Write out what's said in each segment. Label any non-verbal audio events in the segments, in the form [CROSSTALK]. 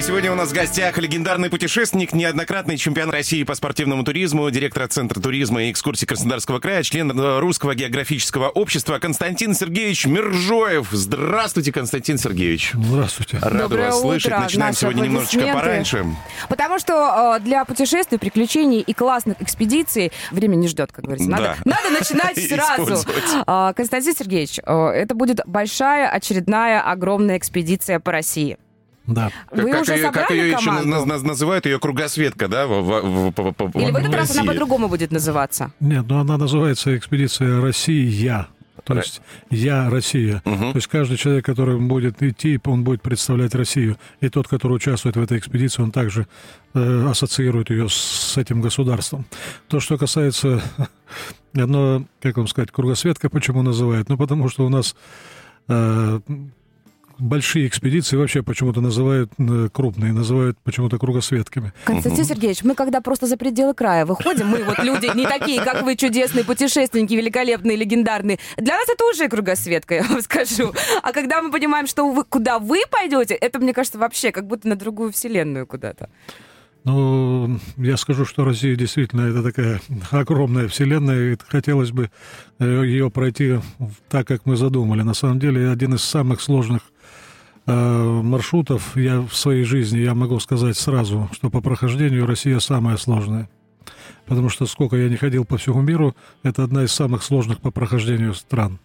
И сегодня у нас в гостях легендарный путешественник, неоднократный чемпион России по спортивному туризму, директор Центра туризма и экскурсий Краснодарского края, член Русского географического общества Константин Сергеевич Мержоев. Здравствуйте, Константин Сергеевич. Здравствуйте. Рада Доброе вас утро. слышать. Начинаем Наши сегодня немножечко пораньше. Потому что э, для путешествий, приключений и классных экспедиций время не ждет, как говорится. Надо, Да. надо начинать [LAUGHS] [LAUGHS] сразу. А, Константин Сергеевич, э, это будет большая, очередная, огромная экспедиция по России. Да. Вы как уже ее, как ее еще команду? наз- наз- называют, ее кругосветка, да? в- в- в- по- Или в этот раз она по-другому будет называться? Нет, ну она называется экспедиция Россия. То есть я Россия. То есть каждый человек, который будет идти, он будет представлять Россию. И тот, который участвует в этой экспедиции, он также э, ассоциирует ее с этим государством. То, что касается [LAUGHS] одно, как вам сказать, кругосветка, почему называют? Ну, потому что у нас э, большие экспедиции вообще почему-то называют э, крупные, называют почему-то кругосветками. Константин Сергеевич, мы когда просто за пределы края выходим, мы вот люди не такие, как вы, чудесные путешественники, великолепные, легендарные. Для нас это уже кругосветка, я вам [LAUGHS] скажу. А когда мы понимаем, что вы, куда вы пойдете, это, мне кажется, вообще как будто на другую вселенную куда-то. Ну, я скажу, что Россия действительно это такая огромная вселенная, и хотелось бы э, ее пройти так, как мы задумали. На самом деле, один из самых сложных маршрутов я в своей жизни, я могу сказать сразу, что по прохождению Россия самая сложная. Потому что сколько я не ходил по всему миру, это одна из самых сложных по прохождению стран.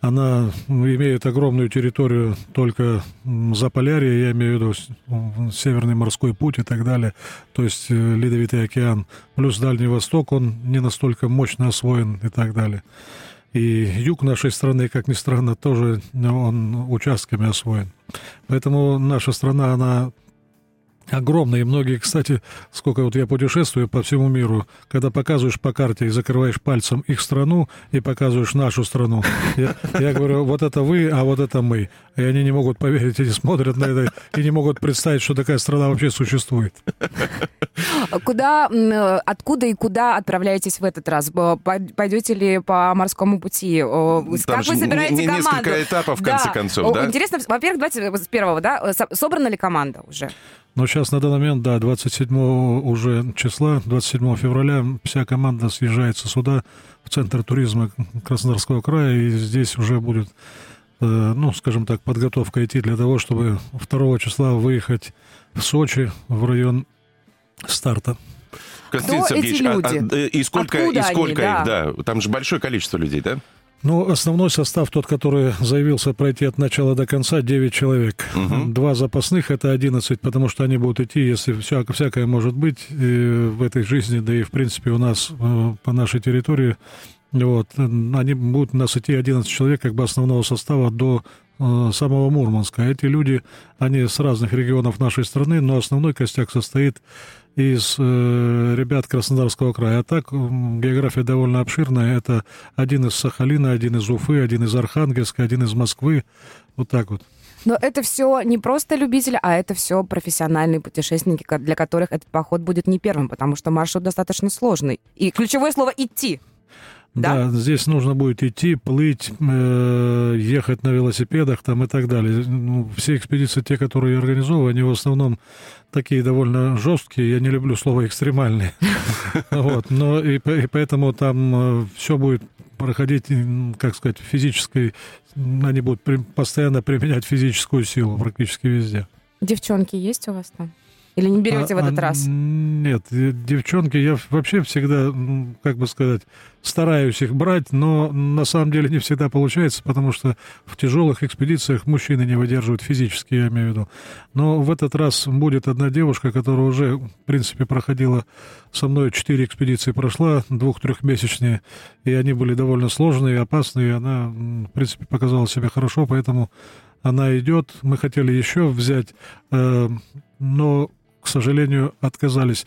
Она имеет огромную территорию только м, Заполярье, я имею в виду Северный морской путь и так далее, то есть э, Ледовитый океан, плюс Дальний Восток, он не настолько мощно освоен и так далее. И юг нашей страны, как ни странно, тоже ну, он участками освоен. Поэтому наша страна, она огромная. И многие, кстати, сколько вот я путешествую по всему миру, когда показываешь по карте и закрываешь пальцем их страну и показываешь нашу страну, я, я говорю, вот это вы, а вот это мы. И они не могут поверить, они смотрят на это и не могут представить, что такая страна вообще существует. Куда, откуда и куда отправляетесь в этот раз? Пойдете ли по морскому пути? Там Как же вы собираете не- не- команду? несколько этапов, в Да. конце концов, О, да? Интересно, во-первых, давайте с первого, да? Со- Собрана ли команда уже? Но сейчас на данный момент, да, 27 уже числа, 27 февраля вся команда съезжается сюда, в Центр туризма Краснодарского края, и здесь уже будет, э, ну, скажем так, подготовка идти для того, чтобы 2 числа выехать в Сочи, в район старта. Константин Кто эти Сергеевич, а- а, люди? э, и сколько, Откуда и они, сколько да? их, да? Там же большое количество людей, да? Ну, основной состав, тот, который заявился пройти от начала до конца, 9 человек. Два запасных, это 11, потому что они будут идти, если всяко, всякое может быть в этой жизни, да и, в принципе, у нас э, по нашей территории, вот, э, они будут нас идти 11 человек, как бы основного состава до э, самого Мурманска. Эти люди, они с разных регионов нашей страны, но основной костяк состоит из э, ребят Краснодарского края. А так география довольно обширная. Это один из Сахалина, один из Уфы, один из Архангельска, один из Москвы. Вот так вот. Но это все не просто любители, а это все профессиональные путешественники, для которых этот поход будет не первым, потому что маршрут достаточно сложный. И ключевое слово «идти». Да? Да, здесь нужно будет идти, плыть, э, ехать на велосипедах там и так далее. Ну, все экспедиции, те, которые я организовываю, они в основном такие довольно жесткие. Я не люблю слово экстремальные. [LAUGHS] Вот, но и, по- и поэтому там все будет проходить, как сказать, физической, они будут при- постоянно применять физическую силу практически везде. Девчонки есть у вас там? Или не берете в А- этот а, раз? Нет, э, девчонки, я вообще всегда, как бы сказать, стараюсь их брать, но на самом деле не всегда получается, потому что в тяжелых экспедициях мужчины не выдерживают физически, я имею в виду. Но в этот раз будет одна девушка, которая уже, в принципе, проходила со мной четыре экспедиции прошла, двух-трехмесячные, и они были довольно сложные, опасные, и она, в принципе, показала себя хорошо, поэтому она идет. Мы хотели еще взять, э, но, к сожалению, отказались.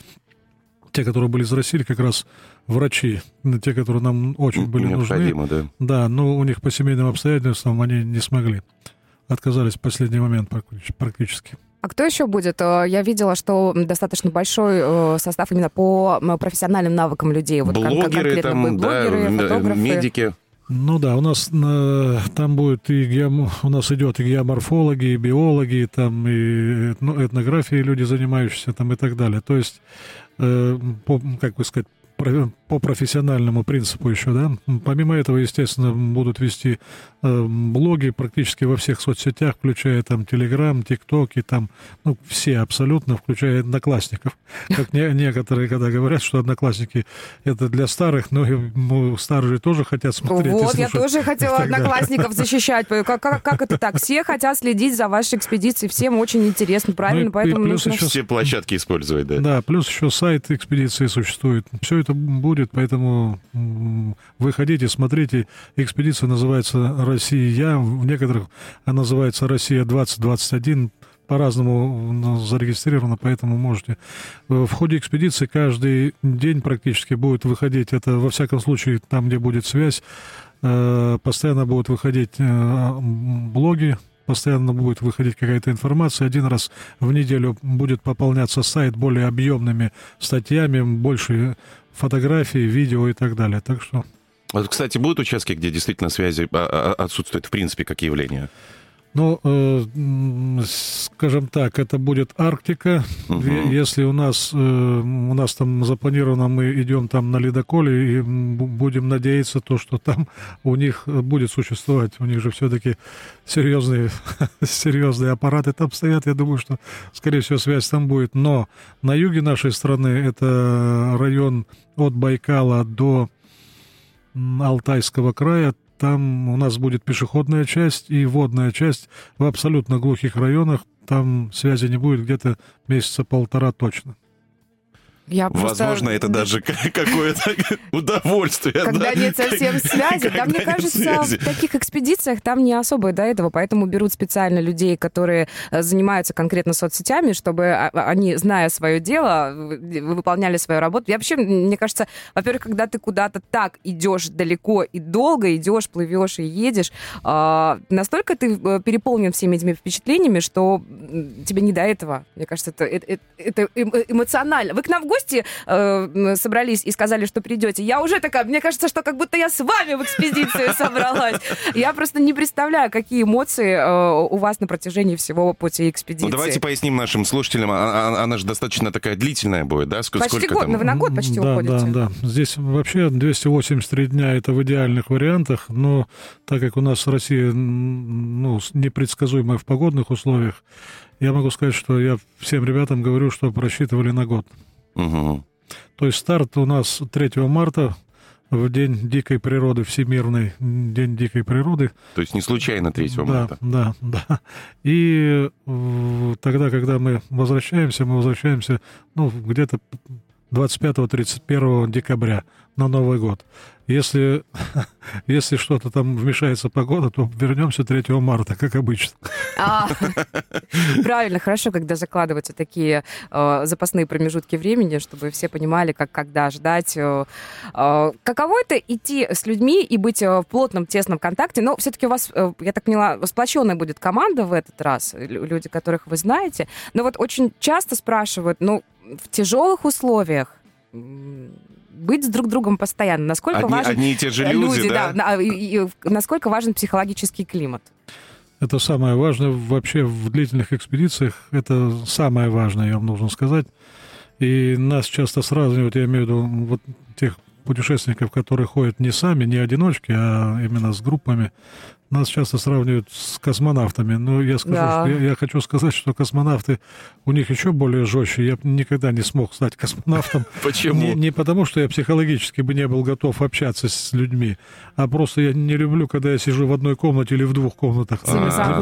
Те, которые были из России, как раз врачи, те, которые нам очень были нужны. Необходимо, да. Да, но у них по семейным обстоятельствам они не смогли. Отказались в последний момент практи- практически. А кто еще будет? Э, я видела, что достаточно большой э, состав именно по профессиональным навыкам людей. Вот блогеры, там, блогеры, да, фотографы. медики. Ну да, у нас э, там будет и геом... у нас идет и геоморфологи, и биологи, там и ну, этнографии люди, занимающиеся там и так далее. То есть, э, по, как бы сказать, по профессиональному принципу еще, да. Помимо этого, естественно, будут вести э, блоги практически во всех соцсетях, включая там Телеграм, ТикТок и там, ну, все абсолютно, включая одноклассников. Как не, некоторые, когда говорят, что одноклассники это для старых, но ну, старые тоже хотят смотреть. Вот, я тоже хотела одноклассников защищать. Как, как, как это так? Все хотят следить за вашей экспедицией, всем очень интересно, правильно, ну, поэтому нужно... Еще... Все площадки использовать, да? Да, плюс еще сайт экспедиции существует. Все это будет, поэтому выходите, смотрите. Экспедиция называется «Россия». В некоторых она называется «Россия-2021» по-разному зарегистрировано, поэтому можете. В ходе экспедиции каждый день практически будет выходить, это во всяком случае там, где будет связь, э, постоянно будут выходить э, блоги, постоянно будет выходить какая-то информация. Один раз в неделю будет пополняться сайт более объемными статьями, больше фотографии, видео и так далее. Так что... Вот, кстати, будут участки, где действительно связи а, а, отсутствуют, в принципе, как явление? Ну, э, скажем так, это будет Арктика. Угу. Если у нас, э, у нас там запланировано, мы идем там на ледоколе и будем надеяться, то, что там у них будет существовать. У них же все-таки серьезные, [LAUGHS] серьезные аппараты там стоят. Я думаю, что, скорее всего, связь там будет. Но на юге нашей страны это район от Байкала до Алтайского края, там у нас будет пешеходная часть и водная часть в абсолютно глухих районах. Там связи не будет где-то месяца полтора точно. Я просто... Возможно, это даже какое-то [LAUGHS] удовольствие. Когда да? нет совсем [LAUGHS] связи. Да, мне кажется, связи. в таких экспедициях там не особо до этого, поэтому берут специально людей, которые э, занимаются конкретно соцсетями, чтобы а, а, они, зная свое дело, выполняли свою работу. Я вообще, мне кажется, во-первых, когда ты куда-то так идешь далеко и долго идешь, плывешь и едешь, а, настолько ты э, переполнен всеми этими впечатлениями, что тебе не до этого. Мне кажется, это, это, это эмоционально. Вы к нам в гости гости э, собрались и сказали, что придете, я уже такая, мне кажется, что как будто я с вами в экспедицию [LAUGHS] собралась. Я просто не представляю, какие эмоции э, у вас на протяжении всего пути экспедиции. Ну, давайте поясним нашим слушателям. А, а, она же достаточно такая длительная будет, да? Сколько, почти год, там? вы на год почти да, уходите. Да, да. Здесь вообще 283 дня это в идеальных вариантах, но так как у нас Россия ну, непредсказуемая в погодных условиях, я могу сказать, что я всем ребятам говорю, что просчитывали на год. Угу. То есть старт у нас 3 марта, в День дикой природы, Всемирный День дикой природы. То есть не случайно 3 да, марта. Да, да. И тогда, когда мы возвращаемся, мы возвращаемся ну, где-то 25-31 декабря на Новый год. Если, [LAUGHS] если что-то там вмешается погода, то вернемся 3 марта, как обычно. А, [LAUGHS] правильно, хорошо, когда закладываются такие э, запасные промежутки времени, чтобы все понимали, как когда ждать. Э, э, каково это идти с людьми и быть э, в плотном, тесном контакте? Но все-таки у вас, э, я так поняла, сплоченная будет команда в этот раз, люди, которых вы знаете. Но вот очень часто спрашивают, ну, в тяжелых условиях быть с друг другом постоянно. Насколько одни, важен... Одни и те же люди, люди да? да и, и, насколько важен психологический климат? Это самое важное вообще в длительных экспедициях. Это самое важное, я вам должен сказать. И нас часто сравнивают, я имею в виду вот тех путешественников, которые ходят не сами, не одиночки, а именно с группами, нас часто сравнивают с космонавтами. Но я скажу, да. что я, я хочу сказать, что космонавты у них еще более жестче. Я никогда не смог стать космонавтом. [LAUGHS] Почему? Не, не потому, что я психологически бы не был готов общаться с людьми, а просто я не люблю, когда я сижу в одной комнате или в двух комнатах. А,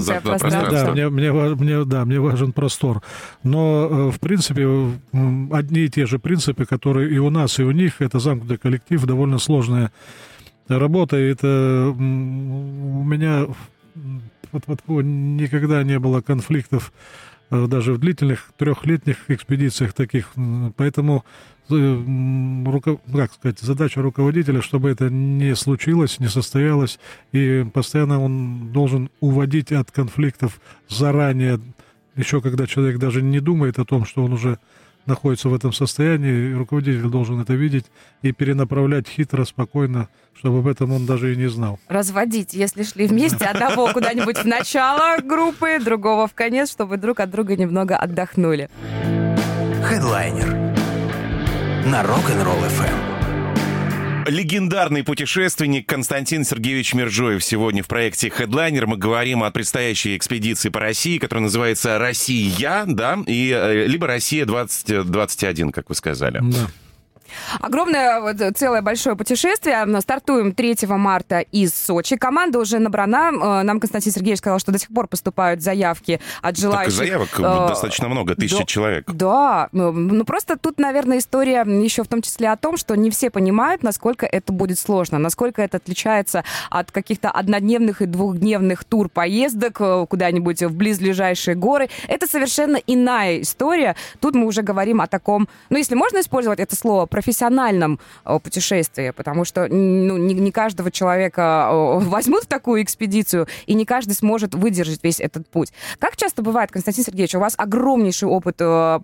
да, мне, мне, мне, да, мне важен простор. Но, э, в принципе, одни и те же принципы, которые и у нас, и у них, это замкнутый коллектив, довольно сложная работа. Это у меня вот, вот, никогда не было конфликтов э, даже в длительных трехлетних экспедициях таких. Поэтому э, как сказать, задача руководителя, чтобы это не случилось, не состоялось, и постоянно он должен уводить от конфликтов заранее еще когда человек даже не думает о том, что он уже находится в этом состоянии, руководитель должен это видеть и перенаправлять хитро, спокойно, чтобы об этом он даже и не знал. Разводить, если шли вместе, одного куда-нибудь в начало группы, другого в конец, чтобы друг от друга немного отдохнули. Хедлайнер на Rock'n'Roll FM. Легендарный путешественник Константин Сергеевич Миржоев сегодня в проекте Headliner. Мы говорим о предстоящей экспедиции по России, которая называется «Россия», да, и э, либо «Россия 2021», как вы сказали. Да. Огромное вот, целое большое путешествие. Стартуем 3 марта из Сочи. Команда уже набрана. Э, нам Константин Сергеевич сказал, что до сих пор поступают заявки от желающих. Так заявок э, достаточно много, тысячи да, человек. Да. Ну, ну, просто тут, наверное, история еще в том числе о том, что не все понимают, насколько это будет сложно, насколько это отличается от каких-то однодневных и двухдневных тур-поездок э, куда-нибудь в близлежащие горы. Это совершенно иная история. Тут мы уже говорим о таком, ну, если можно использовать это слово, профессиональном э, путешествии, потому что ну, не, не каждого человека э, возьмут в такую экспедицию, и не каждый сможет выдержать весь этот путь. Как часто бывает, Константин Сергеевич, у вас огромнейший опыт э,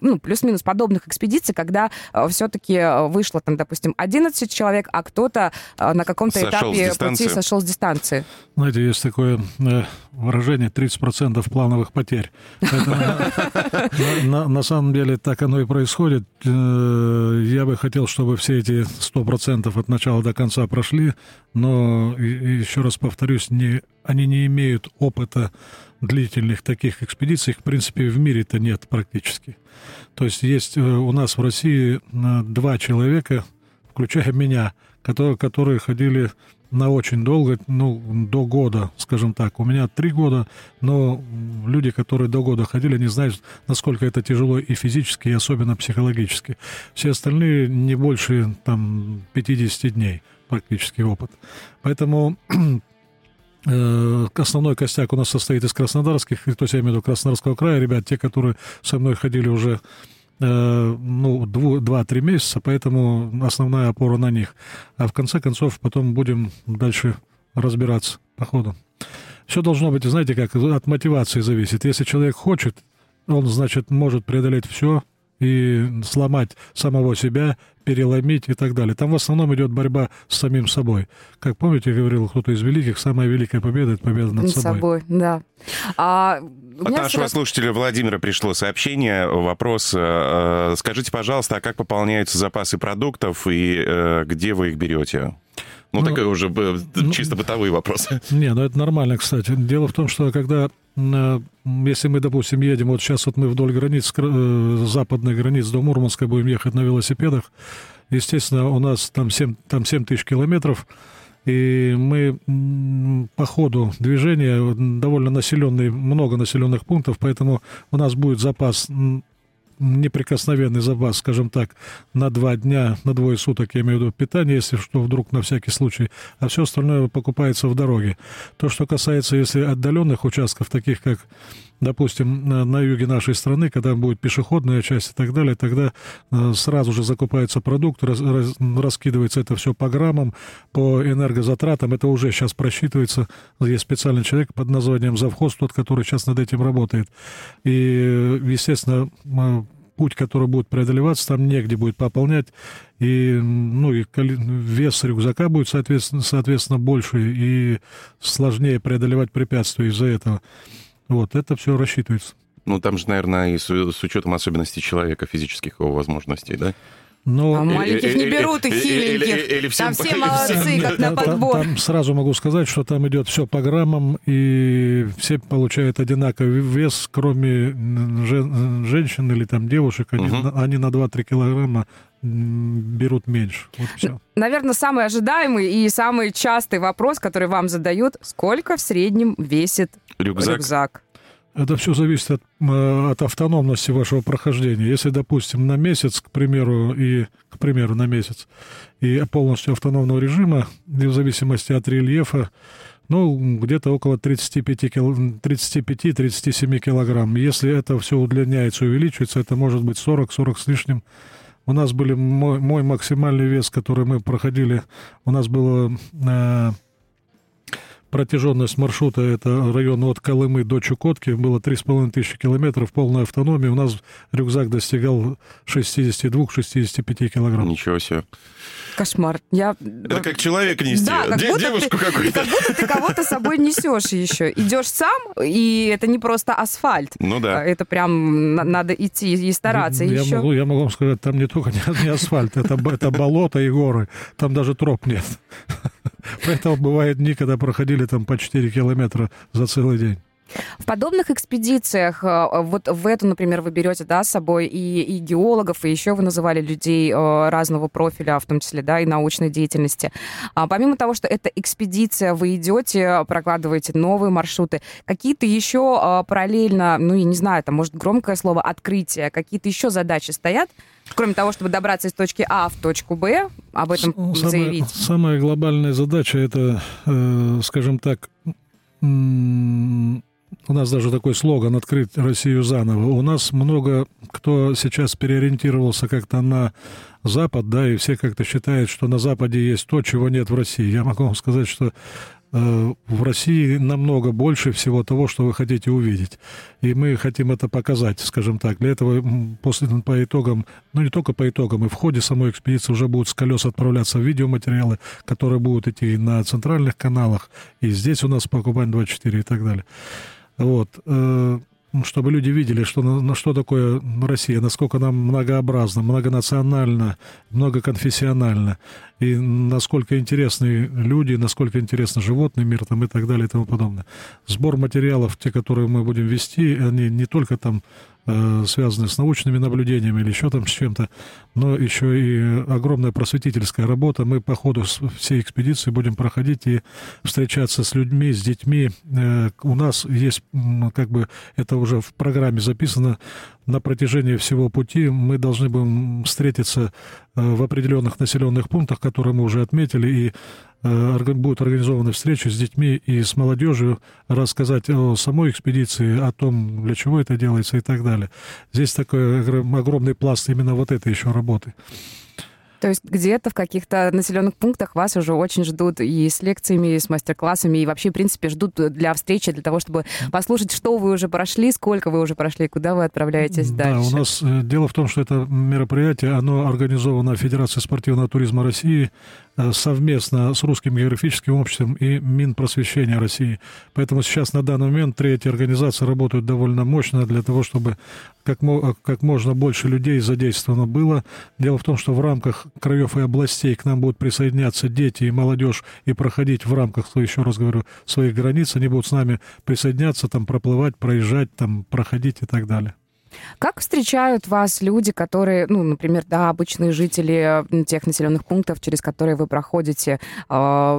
ну, плюс-минус подобных экспедиций, когда э, все-таки вышло там, допустим, 11 человек, а кто-то э, на каком-то этапе пути сошел с дистанции. Знаете, есть такое э, выражение 30% плановых потерь. На, на самом деле так оно и происходит. Э, я бы хотел, чтобы все эти 100% от начала до конца прошли, но еще раз повторюсь, не, они не имеют опыта длительных таких экспедиций, в принципе, в мире-то нет практически. То есть есть э, у нас в России э, два человека, включая меня, которые, которые ходили на очень долго, ну, до года, скажем так. У меня три года, но люди, которые до года ходили, не знают, насколько это тяжело и физически, и особенно психологически. Все остальные не больше, там, 50 дней практически опыт. Поэтому основной костяк у нас состоит из краснодарских, то есть я имею в виду Краснодарского края, ребят, те, которые со мной ходили уже э, ну, два-три месяца, поэтому основная опора на них. А в конце концов потом будем дальше разбираться по ходу. Все должно быть, знаете, как от мотивации зависит. Если человек хочет, он, значит, может преодолеть все, и сломать самого себя, переломить и так далее. Там в основном идет борьба с самим собой. Как помните, говорил кто-то из великих, самая великая победа — это победа над, над собой. собой. да. А, От нашего раз... слушателя Владимира пришло сообщение, вопрос. Э, э, скажите, пожалуйста, а как пополняются запасы продуктов и э, где вы их берете? Ну, ну такой уже ну, чисто бытовые вопросы. [LAUGHS] Не, ну это нормально, кстати. Дело в том, что когда если мы, допустим, едем, вот сейчас вот мы вдоль границ, э, западных границ до Мурманска будем ехать на велосипедах, естественно, у нас там 7, там 7 тысяч километров, и мы по ходу движения довольно населенный, много населенных пунктов, поэтому у нас будет запас неприкосновенный запас, скажем так, на два дня, на двое суток, я имею в виду питание, если что, вдруг на всякий случай, а все остальное покупается в дороге. То, что касается, если отдаленных участков, таких как допустим, на, юге нашей страны, когда будет пешеходная часть и так далее, тогда э, сразу же закупается продукт, раз, раз, раскидывается это все по граммам, по энергозатратам. Это уже сейчас просчитывается. Есть специальный человек под названием завхоз, тот, который сейчас над этим работает. И, естественно, путь, который будет преодолеваться, там негде будет пополнять, и, ну, и вес рюкзака будет, соответственно, соответственно больше, и сложнее преодолевать препятствия из-за этого. Вот, это все рассчитывается. Ну, там же, наверное, и с, с учетом особенностей человека, физических его возможностей, да? Но... А маленьких не берут и хиленьких. Там все молодцы, как на подбор. Там сразу могу сказать, что там идет все по граммам, и все получают одинаковый вес, кроме женщин или там девушек. Они, они на 2-3 килограмма берут меньше. Вот все. Наверное, самый ожидаемый и самый частый вопрос, который вам задают, сколько в среднем весит рюкзак? рюкзак? Это все зависит от, э, от автономности вашего прохождения. Если, допустим, на месяц, к примеру, и к примеру, на месяц, и полностью автономного режима, в зависимости от рельефа, ну, где-то около 35-37 килограмм. Если это все удлиняется, увеличивается, это может быть 40-40 с лишним у нас были мой, мой максимальный вес, который мы проходили, у нас было э, протяженность маршрута, это район от Колымы до Чукотки, было 3,5 тысячи километров, полная автономия. У нас рюкзак достигал 62-65 килограмм. Ничего себе. Кошмар. Я... Это как человек нести. Да, как Де- будто девушку ты, какую-то. Как будто ты кого-то с собой несешь еще. Идешь сам, и это не просто асфальт. Ну да. Это прям на- надо идти и стараться. Я, еще... могу, я могу вам сказать, там не только не, [LAUGHS] не асфальт, это, это болото и горы. Там даже троп нет. Поэтому бывают дни, когда проходили там по 4 километра за целый день. В подобных экспедициях, э, вот в эту, например, вы берете да, с собой и, и геологов, и еще вы называли людей э, разного профиля, в том числе, да, и научной деятельности. А помимо того, что это экспедиция, вы идете, прокладываете новые маршруты, какие-то еще э, параллельно, ну, я не знаю, там, может, громкое слово, открытие, какие-то еще задачи стоят, кроме того, чтобы добраться из точки А в точку Б, об этом Самая, заявить? самая глобальная задача это, э, скажем так, м, у нас даже такой слоган «Открыть Россию заново». У нас много кто сейчас переориентировался как-то на Запад, да, и все как-то считают, что на Западе есть то, чего нет в России. Я могу вам сказать, что э, в России намного больше всего того, что вы хотите увидеть. И мы хотим это показать, скажем так. Для этого после по итогам, ну не только по итогам, и в ходе самой экспедиции уже будут с колес отправляться видеоматериалы, которые будут идти на центральных каналах, и здесь у нас по Кубань-24 и так далее. Вот. э, чтобы люди видели, что, на, что такое Россия, насколько она многообразна, многонациональна, многоконфессиональна, и насколько интересны люди, насколько интересно животный мир там, и так далее и тому подобное. Сбор материалов, те, которые мы будем вести, они не только там э, связаны с научными наблюдениями или еще там с чем-то, но еще и огромная просветительская работа. Мы по ходу всей экспедиции будем проходить и встречаться с людьми, с детьми. Э, У нас есть, как бы, это уже в программе записано, на протяжении всего пути мы должны будем встретиться в определенных населенных пунктах, которые мы уже отметили, и э, будут организованы встречи с детьми и с молодежью, рассказать о самой экспедиции, о том, для чего это делается и так далее. Здесь такой огр- огромный пласт именно вот этой еще работы. То есть где-то в каких-то населенных пунктах вас уже очень ждут и с лекциями, и с мастер-классами, и вообще, в принципе, ждут для встречи, для того, чтобы послушать, что вы уже прошли, сколько вы уже прошли, куда вы отправляетесь Да, дальше. у нас э, дело в том, что это мероприятие, оно организовано Федерацией спортивного туризма России э, совместно с Русским географическим обществом и Минпросвещения России. Поэтому сейчас на данный момент три эти организации работают довольно мощно для того, чтобы как, как можно больше людей задействовано было. Дело в том, что в рамках краев и областей к нам будут присоединяться дети и молодежь и проходить в рамках, еще раз говорю, своих границ. Они будут с нами присоединяться, там проплывать, проезжать, там проходить и так далее. Как встречают вас люди, которые, ну, например, да, обычные жители тех населенных пунктов, через которые вы проходите,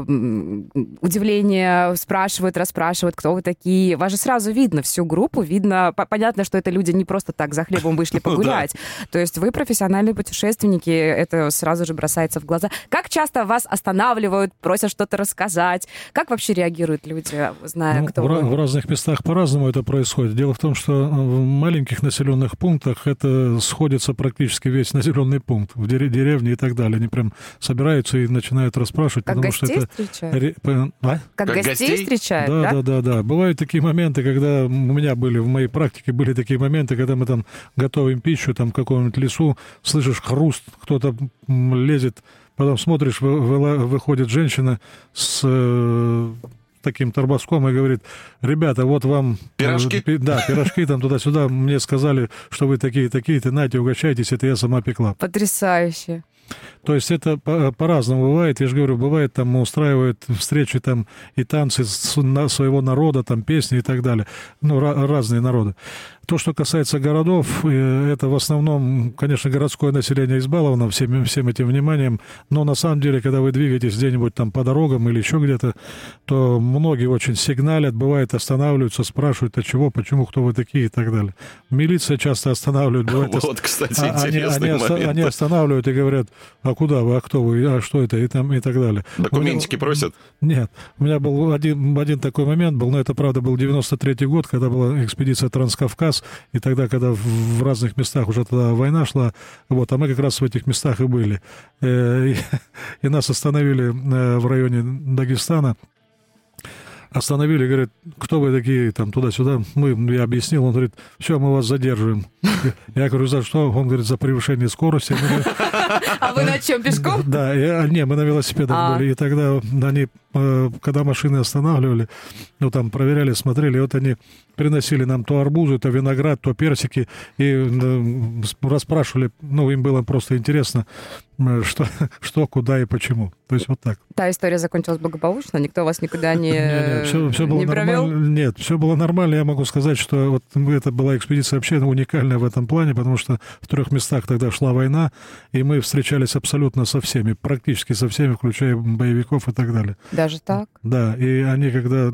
м, удивление спрашивают, расспрашивают, кто вы такие. Вас же сразу видно всю группу, видно, по- понятно, что это люди не просто так за хлебом [LAUGHS] вышли Ну погулять. То есть вы профессиональные путешественники, это сразу же бросается в глаза. Как часто вас останавливают, просят что-то рассказать? Как вообще реагируют люди, зная, Ну, кто в, вы? в разных местах по-разному это происходит. Дело в том, что в маленьких населенных пунктах это сходится практически весь населенный пункт, в дере- деревне и так далее. Они прям собираются и начинают расспрашивать, Как потому что гостей это... встречают? ре- п- а? Как, Как гостей, гостей? встречают, Да, да? да, да, да. Бывают такие моменты, когда у меня были, в моей практике были такие моменты, когда мы там готовим пищу, там в каком-нибудь лесу, слышишь хруст, кто-то лезет, потом смотришь, выходит женщина с э, таким торбоском и говорит, ребята, вот вам... э, Пирожки? пи- да, пирожки там туда-сюда, мне сказали, что вы такие-такие-то, нате, угощайтесь, это я сама пекла. Потрясающе. То есть это по- по-разному бывает. Я же говорю, бывает, там устраивают встречи там и танцы с- на своего народа, там песни и так далее. Ну, ра- разные народы. То, что касается городов, э, это в основном, конечно, городское население избаловано всем, всем этим вниманием, но на самом деле, когда вы двигаетесь где-нибудь там по дорогам или еще где-то, то многие очень сигналят, бывает останавливаются, спрашивают, от чего, почему, кто вы такие и так далее. Милиция часто останавливает, бывает [LAUGHS] Вот, кстати, а- они, интересный они, оста- момент. они останавливают и говорят, а куда вы, а кто вы, а что это, и, там, и так далее. Документики меня- просят? Нет. У меня был один, один такой момент был, но это, правда, был 93-й год, когда была экспедиция «Транскавказ», и тогда, когда в, в разных местах уже тогда война шла, вот, а мы как раз в этих местах и были. Э, И, [LAUGHS] и нас остановили э, в районе Дагестана, остановили, говорят, кто вы такие, там, туда-сюда. Мы, я объяснил, он говорит, все, мы вас задерживаем. Я говорю, за что? Он говорит, за превышение скорости. А вы на чем, пешком? Да, не, мы на велосипедах А. были. И тогда они, когда машины останавливали, ну, там проверяли, смотрели, вот они приносили нам то арбузы, то виноград, то персики, и э, расспрашивали, ну, им было просто интересно, э, что, [LAUGHS] что, куда и почему. То есть вот так. Та история закончилась благополучно, никто вас никуда не, [LAUGHS] все, было не провел? Нет, все было нормально. Я могу сказать, что вот это была экспедиция вообще уникальная в этом плане, потому что в трех местах тогда шла война, и мы встречались абсолютно со всеми, практически со всеми, включая боевиков и так далее. Даже так? Да, и они, когда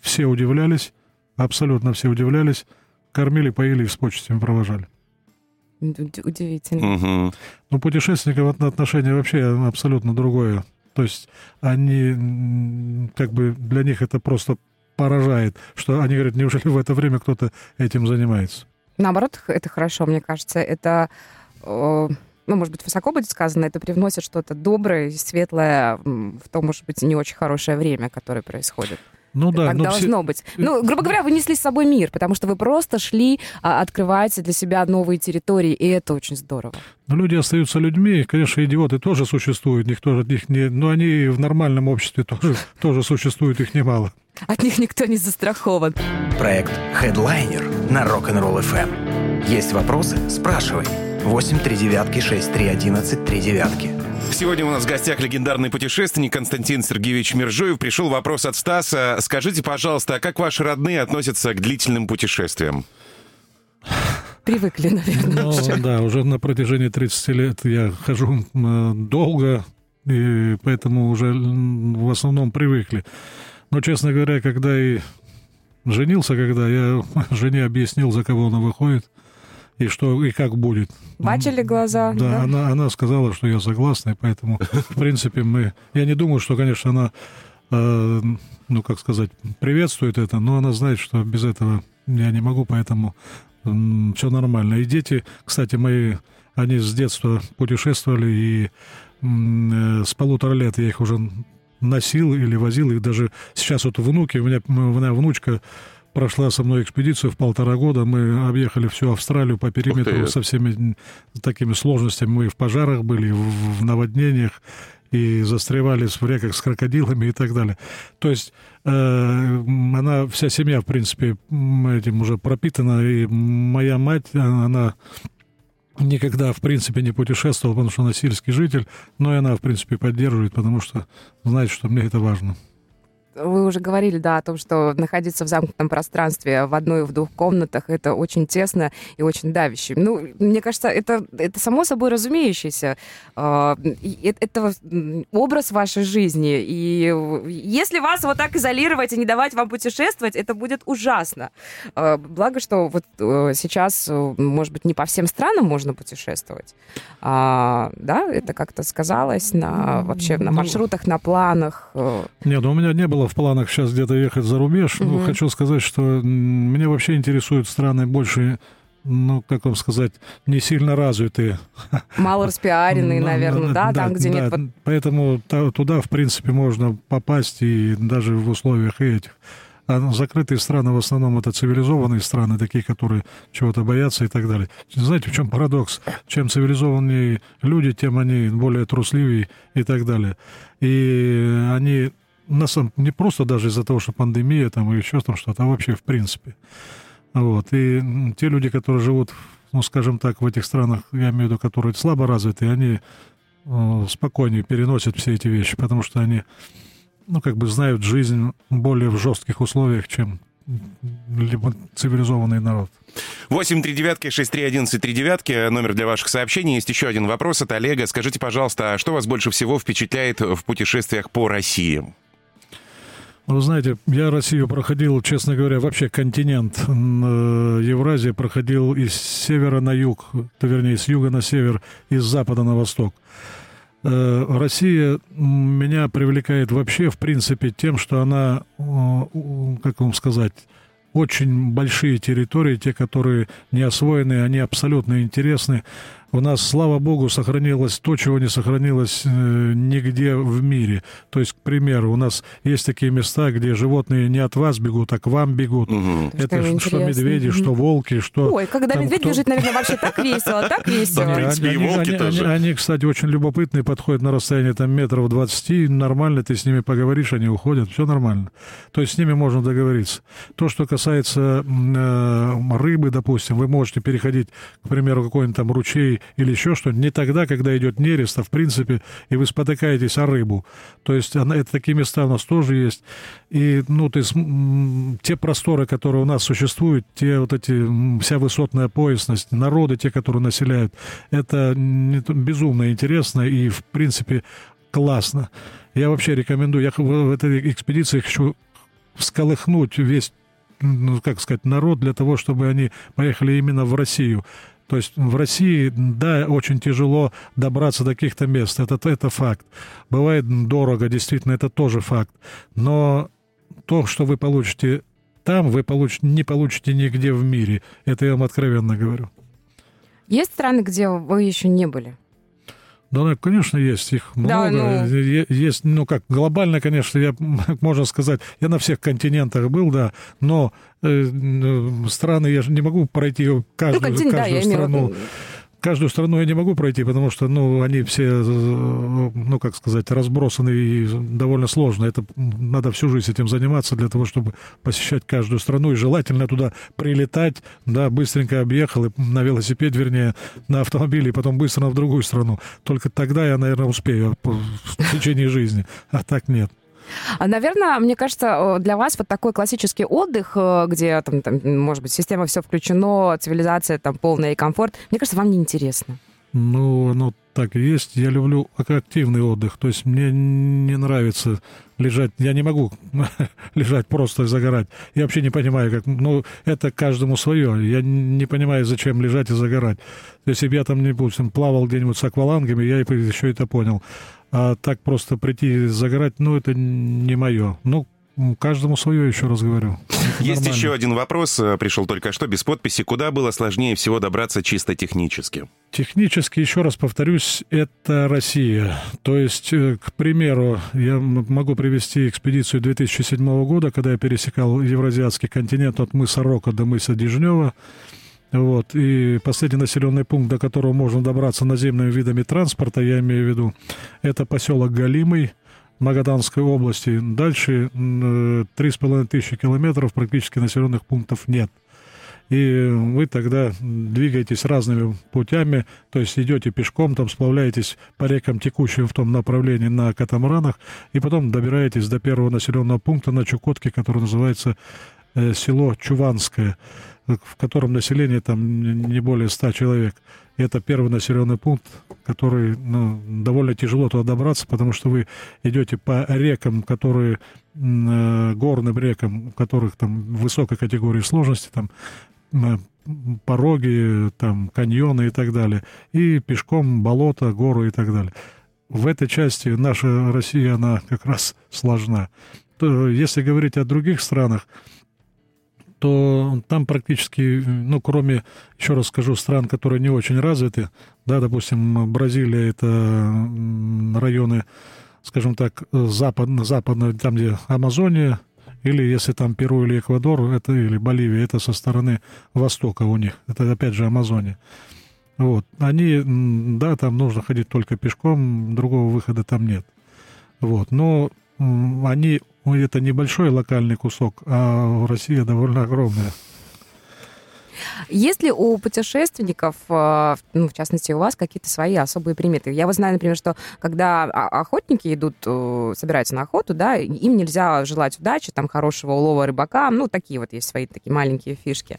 все удивлялись, абсолютно все удивлялись, кормили, поили и с почестями провожали. Уд- Удивительно. Мгм. Ну, путешественников от- отношение вообще абсолютно другое. То есть они, как бы, для них это просто поражает, что они говорят, неужели в это время кто-то этим занимается? Наоборот, это хорошо, мне кажется. Это, э, ну, может быть, высоко будет сказано, это привносит что-то доброе и светлое в то, может быть, не очень хорошее время, которое происходит. Ну да, но все- должно быть. Ну, грубо говоря, вы несли с собой мир, потому что вы просто шли а, открывать для себя новые территории, и это очень здорово. но люди остаются людьми, и, конечно, идиоты тоже существуют, никто от них не... Но они в нормальном обществе [LAUGHS] тоже, тоже существуют, их немало. От них никто не застрахован. Проект Headliner на Rock'n'Roll FM. Есть вопросы? Спрашивай. 8 3 девятки 6 3 11 3 девятки. Сегодня у нас в гостях легендарный путешественник Константин Сергеевич Мержоев. Пришел вопрос от Стаса. Скажите, пожалуйста, а как ваши родные относятся к длительным путешествиям? Привыкли, наверное, Ну, уже. да, уже на протяжении 30 лет я хожу долго, и поэтому уже в основном привыкли. Но, честно говоря, когда и женился, когда я [LAUGHS] жене объяснил, за кого она выходит, и что, и как будет. Бачили глаза, Да, да? Она, она сказала, что я согласна, и поэтому, в принципе, мы... Я не думаю, что, конечно, она, э, ну, как сказать, приветствует это, но она знает, что без этого я не могу, поэтому все нормально. И дети, кстати, мои, они с детства путешествовали, и э, с полутора лет я их уже носил или возил, и даже сейчас вот внуки, у меня, у меня внучка прошла со мной экспедицию в полтора года. Мы объехали всю Австралию по периметру со всеми такими сложностями. Мы и в пожарах были, и в, наводнениях, и застревали в реках с крокодилами и так далее. То есть э, она, вся семья, в принципе, этим уже пропитана. И моя мать, она никогда, в принципе, не путешествовала, потому что она сельский житель, но и она, в принципе, поддерживает, потому что знает, что мне это важно. Вы уже говорили, да, о том, что находиться в замкнутом пространстве в одной и в двух комнатах это очень тесно и очень давяще. Ну, мне кажется, это, это само собой разумеющееся. Э- Это образ вашей жизни. И если вас вот так изолировать и не давать вам путешествовать, это будет ужасно. Э, Благо, что вот э, сейчас, э, может быть, не по всем странам можно путешествовать. А, да, это как-то сказалось на вообще на Ну, маршрутах, на планах. э. Нет, ну у меня не было в планах сейчас где-то ехать за рубеж. Ну, Мгм. хочу сказать, что меня вообще интересуют страны больше, ну, как вам сказать, не сильно развитые. Мало распиаренные, наверное, да, там, где да, нет Поэтому туда, в принципе, можно попасть и даже в условиях этих. А ну, закрытые страны в основном это цивилизованные страны, такие, которые чего-то боятся и так далее. Знаете, в чем парадокс? Чем цивилизованнее люди, тем они более трусливее и так далее. И они на самом не просто даже из-за того, что пандемия там или еще там что-то, а вообще в принципе. Вот. И те люди, которые живут, ну, скажем так, в этих странах, я имею в виду, которые слабо развитые, они э, спокойнее переносят все эти вещи, потому что они, ну, как бы знают жизнь более в жестких условиях, чем либо цивилизованный народ. 8 3 девятки 6 3 11 3 девятки. Номер для ваших сообщений. Есть еще один вопрос от Олега. Скажите, пожалуйста, а что вас больше всего впечатляет в путешествиях по России? Ну, Вы знаете, я Россию проходил, честно говоря, вообще континент э, Евразия проходил из севера на юг, то вернее, с юга на север, из запада на восток. Э, Россия меня привлекает вообще, в принципе, тем, что она, э, как вам сказать, очень большие территории, те, которые не освоены, они абсолютно интересны. У нас, слава богу, сохранилось то, чего не сохранилось э, нигде в мире. То есть, к примеру, у нас есть такие места, где животные не от вас бегут, а к вам бегут. Мгм. Это Что ж- что медведи, что Мгм. волки, что... Ой, когда там медведь кто- бежит, наверное, вообще так весело, так Да, в весело. принципе, и они, волки они- тоже. они- они, кстати, очень любопытные, подходят на расстояние там метров 20, нормально, ты с ними поговоришь, они уходят, все нормально. То есть с ними можно договориться. То, что касается э, рыбы, допустим, вы можете переходить, к примеру, какой-нибудь там ручей или еще что-нибудь, не тогда, когда идет нерест, а в принципе, и вы спотыкаетесь о рыбу. То есть она, это такие места у нас тоже есть. И, ну, то есть те просторы, которые у нас существуют, те вот эти, вся высотная поясность, народы, те, которые населяют, это безумно интересно и, в принципе, классно. Я вообще рекомендую, я в этой экспедиции хочу всколыхнуть весь, ну, как сказать, народ для того, чтобы они поехали именно в Россию. То есть в России, да, очень тяжело добраться до каких-то мест, это, это факт. Бывает дорого, действительно, это тоже факт. Но то, что вы получите там, вы получите, не получите нигде в мире. Это я вам откровенно говорю. Есть страны, где вы еще не были? Да, ну, конечно, есть их Да, много. ну. Е- Есть, ну как, глобально, конечно, я, можно сказать, я на всех континентах был, да, но э, э, страны, я же не могу пройти каждую, ну, континент, да, каждую я имею в страну. виду. Каждую страну я не могу пройти, потому что, ну, они все, ну, как сказать, разбросаны и довольно сложно. Это надо всю жизнь этим заниматься для того, чтобы посещать каждую страну и желательно туда прилетать, да, быстренько объехал и на велосипед, вернее, на автомобиле, и потом быстро в другую страну. Только тогда я, наверное, успею в течение жизни, а так нет. А, Наверное, мне кажется, для вас вот такой классический отдых, э, где там, там, может быть, система все включено, цивилизация там полная и комфорт, мне кажется, вам неинтересно. Ну, оно так и есть. Я люблю ак- активный отдых. То есть мне не нравится лежать. Я не могу [LAUGHS] лежать просто и загорать. Я вообще не понимаю, как... Ну, это каждому свое. Я не понимаю, зачем лежать и загорать. Если бы я там, допустим, плавал где-нибудь с аквалангами, я еще это понял. А так просто прийти и загорать, ну, это не мое. Ну, каждому свое, еще раз говорю. Это Есть нормально. еще один вопрос, э, пришел только что, без подписи. Куда было сложнее всего добраться чисто технически? Технически, еще раз повторюсь, это Россия. То есть, э, к примеру, я могу привести экспедицию 2007 года, когда я пересекал Евразиатский континент от мыса Рока до мыса Дежнева. Вот. И последний населенный пункт, до которого можно добраться наземными видами транспорта, я имею в виду, это поселок Галимый, Магаданской области. Дальше м, э, тысячи километров практически населенных пунктов нет. И вы тогда двигаетесь разными путями, то есть идете пешком, там сплавляетесь по рекам, текущим в том направлении на катамаранах, и потом добираетесь до первого населенного пункта на Чукотке, который называется э, село Чуванское, в котором население там не более 100 человек. И это первый населенный пункт, который ну, довольно тяжело туда добраться, потому что вы идете по рекам, которые э, горным рекам, у которых там высокой категории сложности, там м, пороги, там каньоны и так далее, и пешком болото, горы и так далее. В этой части наша Россия, она как раз сложна. Если говорить о других странах, то там практически, ну, кроме, еще раз скажу, стран, которые не очень развиты, да, допустим, Бразилия, это районы, скажем так, западно, западно, там, где Амазония, или если там Перу или Эквадор, это или Боливия, это со стороны востока у них, это опять же Амазония. Вот. Они, да, там нужно ходить только пешком, другого выхода там нет. Вот. Но они, ну, это небольшой локальный кусок, а Россия довольно огромная. Есть ли у путешественников, э, ну, в частности, у вас какие-то свои особые приметы? Я вот знаю, например, что когда о- охотники идут, э, собираются на охоту, да, им нельзя желать удачи, там, хорошего улова рыбакам, ну, такие вот есть свои такие маленькие фишки.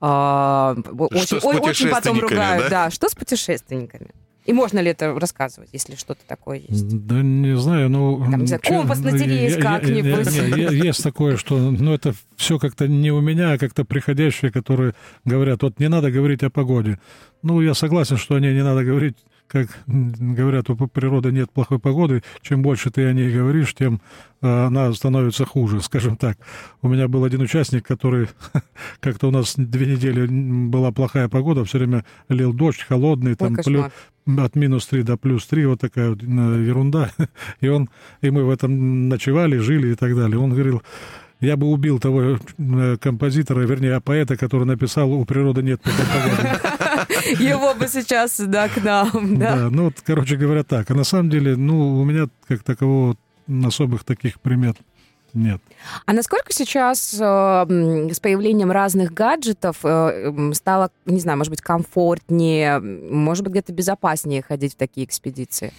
А, Очень, с ой- очень потом ругают, да? да. Что с путешественниками? И можно ли это рассказывать, если что-то такое есть? Да не знаю, ну... Там, не знаю, компас ну, натереть я- я- как-нибудь. Есть такое, что, ну, это все как-то не у меня, а как-то приходящие, которые говорят, вот не надо говорить о погоде. Ну, я согласен, что они не надо говорить как говорят, у природы нет плохой погоды, чем больше ты о ней говоришь, тем э, она становится хуже, [LAUGHS] скажем так. У меня был один участник, который [LAUGHS] как-то у нас две недели была плохая погода, все время лил дождь, холодный, там плюс, от минус 3 до плюс 3, вот такая вот ерунда. [LAUGHS] И он, и мы в этом ночевали, жили и так далее. Он говорил, я бы убил того э, композитора, вернее, поэта, который написал «У природы нет плохой погоды». [LAUGHS] Его бы сейчас, да, к нам, да. Да, ну, короче говоря, так. А на самом деле, ну, у меня как такового особых таких примет нет. А насколько сейчас э, с появлением разных гаджетов э, стало, не знаю, может быть, комфортнее, может быть, где-то безопаснее ходить в такие экспедиции?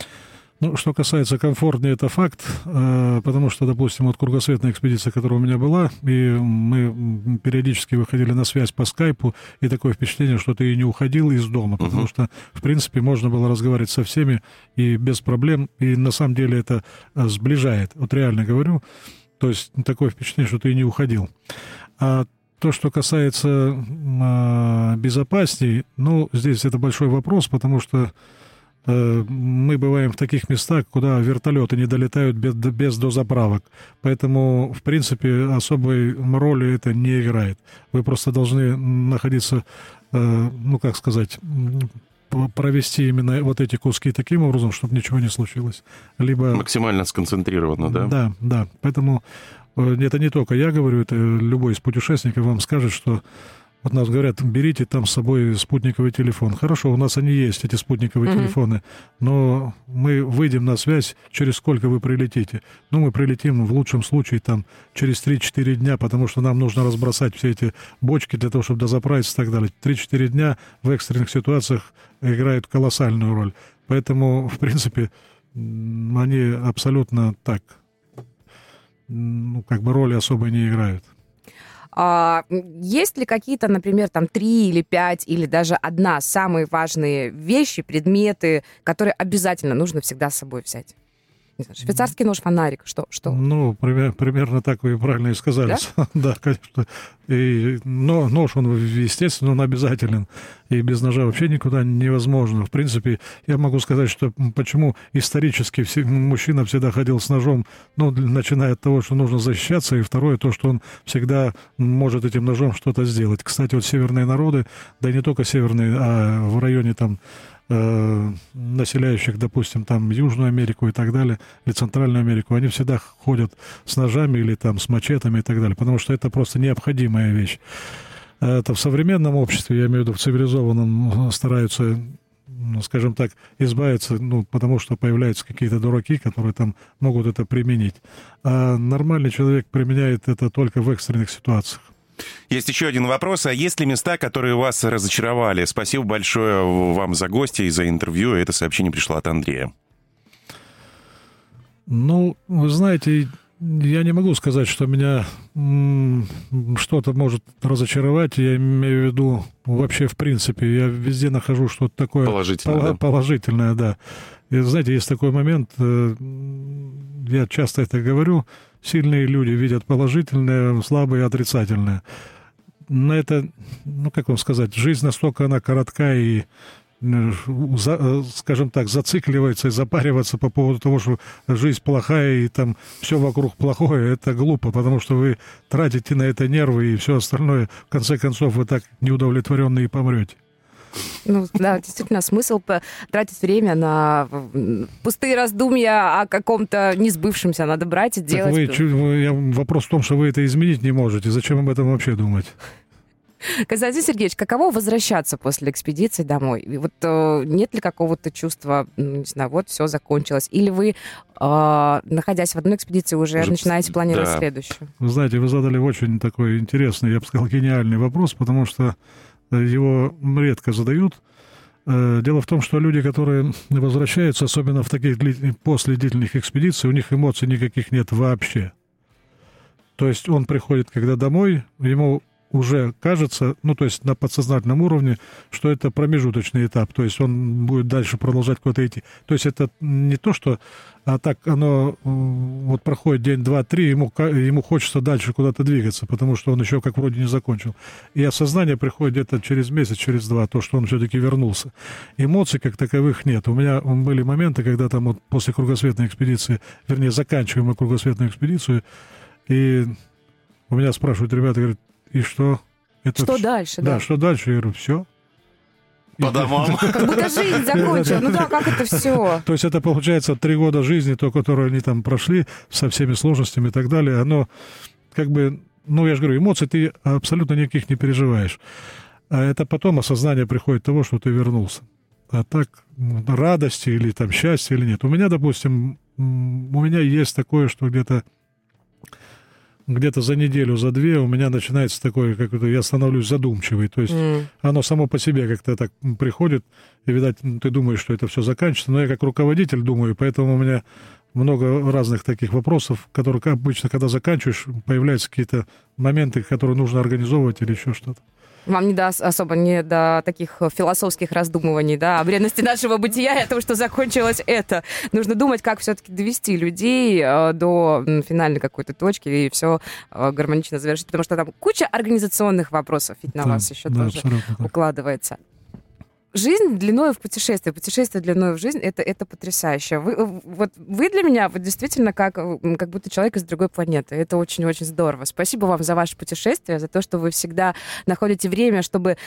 Ну, что касается комфортнее, это факт, э, потому что, допустим, вот кругосветная экспедиция, которая у меня была, и мы периодически выходили на связь по скайпу, и такое впечатление, что ты и не уходил из дома, потому uh-huh. что, в принципе, можно было разговаривать со всеми и без проблем, и на самом деле это э, сближает, вот реально говорю, то есть такое впечатление, что ты и не уходил. А то, что касается э, безопасней, ну, здесь это большой вопрос, потому что мы бываем в таких местах, куда вертолеты не долетают без, без дозаправок. Поэтому, в принципе, особой роли это не играет. Вы просто должны находиться, э, ну, как сказать, провести именно вот эти куски таким образом, чтобы ничего не случилось. Либо... Максимально сконцентрированно, да? Да, да. Поэтому э, это не только я говорю, это любой из путешественников вам скажет, что вот нас говорят, берите там с собой спутниковый телефон. Хорошо, у нас они есть, эти спутниковые mm-hmm. телефоны, но мы выйдем на связь, через сколько вы прилетите. Ну, мы прилетим в лучшем случае там через 3-4 дня, потому что нам нужно разбросать все эти бочки для того, чтобы дозаправиться и так далее. 3-4 дня в экстренных ситуациях играют колоссальную роль. Поэтому, в принципе, они абсолютно так, ну, как бы роли особой не играют. А, есть ли какие-то, например, там три или пять или даже одна самые важные вещи, предметы, которые обязательно нужно всегда с собой взять? Швейцарский нож, фонарик, что? что? Ну, пример, примерно так вы правильно и сказали. Да, [LAUGHS] да конечно. И, но нож, он, естественно, он обязателен. И без ножа вообще никуда невозможно. В принципе, я могу сказать, что почему исторически все, мужчина всегда ходил с ножом, ну, начиная от того, что нужно защищаться, и второе, то, что он всегда может этим ножом что-то сделать. Кстати, вот северные народы, да и не только северные, а в районе там населяющих, допустим, там Южную Америку и так далее, или Центральную Америку, они всегда ходят с ножами или там с мачетами и так далее, потому что это просто необходимая вещь. Это в современном обществе, я имею в виду в цивилизованном, стараются ну, скажем так, избавиться, ну, потому что появляются какие-то дураки, которые там могут это применить. А нормальный человек применяет это только в экстренных ситуациях. Есть еще один вопрос. А есть ли места, которые вас разочаровали? Спасибо большое вам за гости и за интервью. Это сообщение пришло от Андрея. Ну, вы знаете, я не могу сказать, что меня что-то может разочаровать. Я имею в виду вообще в принципе. Я везде нахожу что-то такое положительное, пол- да. положительное, да. И знаете, есть такой момент, э, я часто это говорю, сильные люди видят положительное, слабые отрицательное. На это, ну как вам сказать, жизнь настолько она коротка и э, за, скажем так, зацикливается и запариваться по поводу того, что жизнь плохая и там все вокруг плохое, это глупо, потому что вы тратите на это нервы и все остальное, в конце концов, вы так неудовлетворенные и помрете. Ну, да, действительно, смысл тратить время на пустые раздумья о каком-то несбывшемся. Надо брать и делать. Так вы, вопрос в том, что вы это изменить не можете. Зачем об этом вообще думать? Константин Сергеевич, каково возвращаться после экспедиции домой? И вот э, нет ли какого-то чувства, ну, не знаю, вот все закончилось? Или вы, э, находясь в одной экспедиции, уже, уже начинаете планировать да. следующую? Вы знаете, вы задали очень такой интересный, я бы сказал, гениальный вопрос, потому что его редко задают. Э, дело в том, что люди, которые возвращаются, особенно в таких после длительных экспедиций, у них эмоций никаких нет вообще. То есть он приходит, когда домой, ему уже кажется, ну, то есть на подсознательном уровне, что это промежуточный этап, то есть он будет дальше продолжать куда-то идти. То есть это не то, что а так оно вот проходит день, два, три, ему, ему хочется дальше куда-то двигаться, потому что он еще как вроде не закончил. И осознание приходит где-то через месяц, через два, то, что он все-таки вернулся. Эмоций как таковых нет. У меня были моменты, когда там вот после кругосветной экспедиции, вернее, заканчиваем мы кругосветную экспедицию, и у меня спрашивают ребята, говорят, и что? Это что дальше? Да, да, что дальше? Я говорю, все. По домам. [LAUGHS] Как будто жизнь закончила. Ну да, как это все? То есть это получается три года жизни, то, которое они там прошли, со всеми сложностями и так далее, оно как бы, ну я же говорю, эмоций ты абсолютно никаких не переживаешь. А это потом осознание приходит того, что ты вернулся. А так, радости или там счастья или нет. У меня, допустим, у меня есть такое, что где-то где-то за неделю, за две у меня начинается такое, как я становлюсь задумчивый. То есть mm. оно само по себе как-то так приходит, и, видать, ты думаешь, что это все заканчивается, но я как руководитель думаю, поэтому у меня много разных таких вопросов, которые обычно, когда заканчиваешь, появляются какие-то моменты, которые нужно организовывать или еще что-то. Вам не до, особо не до таких философских раздумываний, да, о бренности нашего бытия и о том, что закончилось это. Нужно думать, как все-таки довести людей э, до финальной какой-то точки и все э, гармонично завершить, потому что там куча организационных вопросов ведь на да, вас еще да, тоже укладывается жизнь длиной в путешествие, путешествие длиной в жизнь, это, это потрясающе. Вы, э, вот вы для меня вот действительно как, как будто человек из другой планеты. Это очень-очень здорово. Спасибо вам за ваше путешествие, за то, что вы всегда находите время, чтобы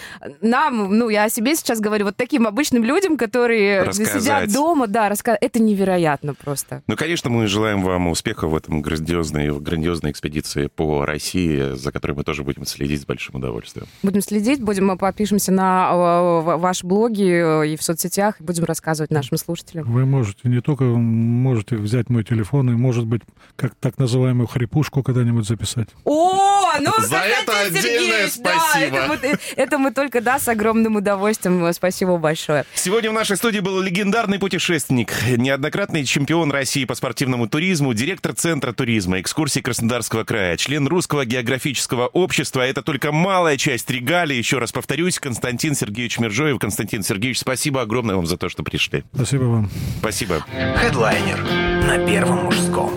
нам, ну, я о себе сейчас говорю, вот таким обычным людям, которые рассказать. сидят дома, да, рассказать. Это невероятно просто. Ну, конечно, мы желаем вам успеха в этом грандиозной, грандиозной экспедиции по России, за которой мы тоже будем следить с большим удовольствием. Будем следить, будем, мы подпишемся на э, ваш блог блоге э, и в соцсетях, и будем рассказывать нашим слушателям. Вы можете не только можете взять мой телефон и, может быть, как так называемую хрипушку когда-нибудь записать. О, ну, За это отдельное спасибо. Да, это, мы только, да, с огромным удовольствием. Спасибо большое. Сегодня в нашей студии был легендарный путешественник, неоднократный чемпион России по спортивному туризму, директор Центра туризма, экскурсий Краснодарского края, член Русского географического общества. Это только малая часть регалий. Еще раз повторюсь, Константин Сергеевич Мержоев. Константин Константин Сергеевич, спасибо огромное вам за то, что пришли. Спасибо вам. Спасибо. Хедлайнер на Первом мужском.